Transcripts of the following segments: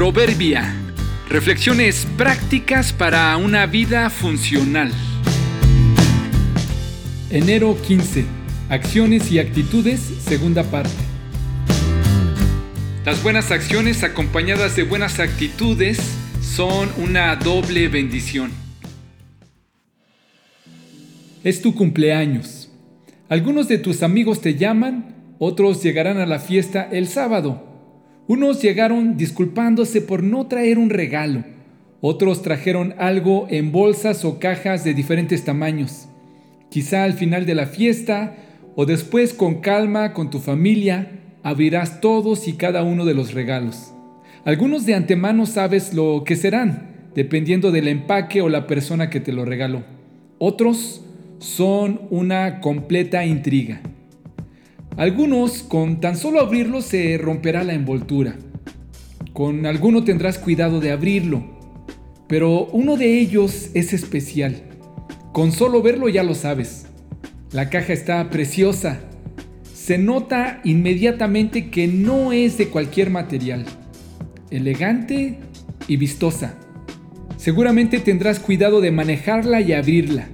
Proverbia. Reflexiones prácticas para una vida funcional. Enero 15. Acciones y actitudes, segunda parte. Las buenas acciones acompañadas de buenas actitudes son una doble bendición. Es tu cumpleaños. Algunos de tus amigos te llaman, otros llegarán a la fiesta el sábado. Unos llegaron disculpándose por no traer un regalo. Otros trajeron algo en bolsas o cajas de diferentes tamaños. Quizá al final de la fiesta o después con calma con tu familia abrirás todos y cada uno de los regalos. Algunos de antemano sabes lo que serán, dependiendo del empaque o la persona que te lo regaló. Otros son una completa intriga. Algunos con tan solo abrirlo se romperá la envoltura. Con alguno tendrás cuidado de abrirlo. Pero uno de ellos es especial. Con solo verlo ya lo sabes. La caja está preciosa. Se nota inmediatamente que no es de cualquier material. Elegante y vistosa. Seguramente tendrás cuidado de manejarla y abrirla.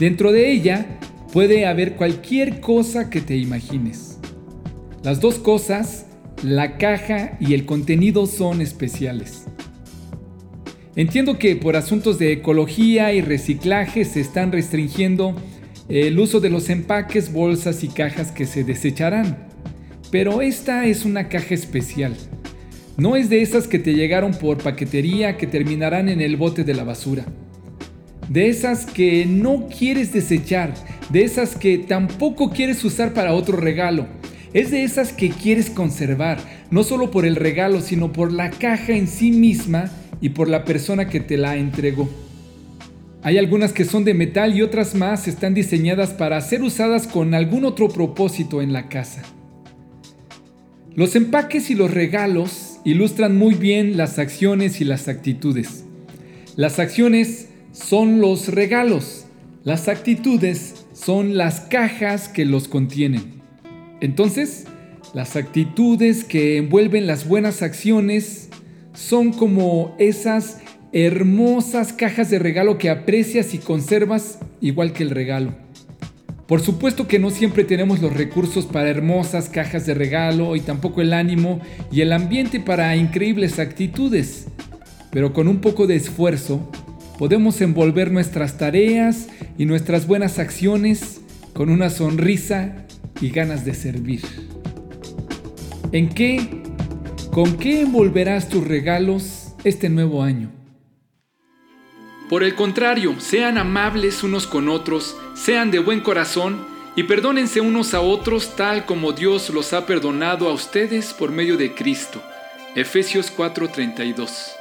Dentro de ella puede haber cualquier cosa que te imagines. Las dos cosas, la caja y el contenido son especiales. Entiendo que por asuntos de ecología y reciclaje se están restringiendo el uso de los empaques, bolsas y cajas que se desecharán. Pero esta es una caja especial. No es de esas que te llegaron por paquetería que terminarán en el bote de la basura. De esas que no quieres desechar, de esas que tampoco quieres usar para otro regalo. Es de esas que quieres conservar, no solo por el regalo, sino por la caja en sí misma y por la persona que te la entregó. Hay algunas que son de metal y otras más están diseñadas para ser usadas con algún otro propósito en la casa. Los empaques y los regalos ilustran muy bien las acciones y las actitudes. Las acciones son los regalos, las actitudes son las cajas que los contienen. Entonces, las actitudes que envuelven las buenas acciones son como esas hermosas cajas de regalo que aprecias y conservas igual que el regalo. Por supuesto que no siempre tenemos los recursos para hermosas cajas de regalo y tampoco el ánimo y el ambiente para increíbles actitudes, pero con un poco de esfuerzo podemos envolver nuestras tareas y nuestras buenas acciones con una sonrisa y ganas de servir. ¿En qué? ¿Con qué envolverás tus regalos este nuevo año? Por el contrario, sean amables unos con otros, sean de buen corazón y perdónense unos a otros tal como Dios los ha perdonado a ustedes por medio de Cristo. Efesios 4:32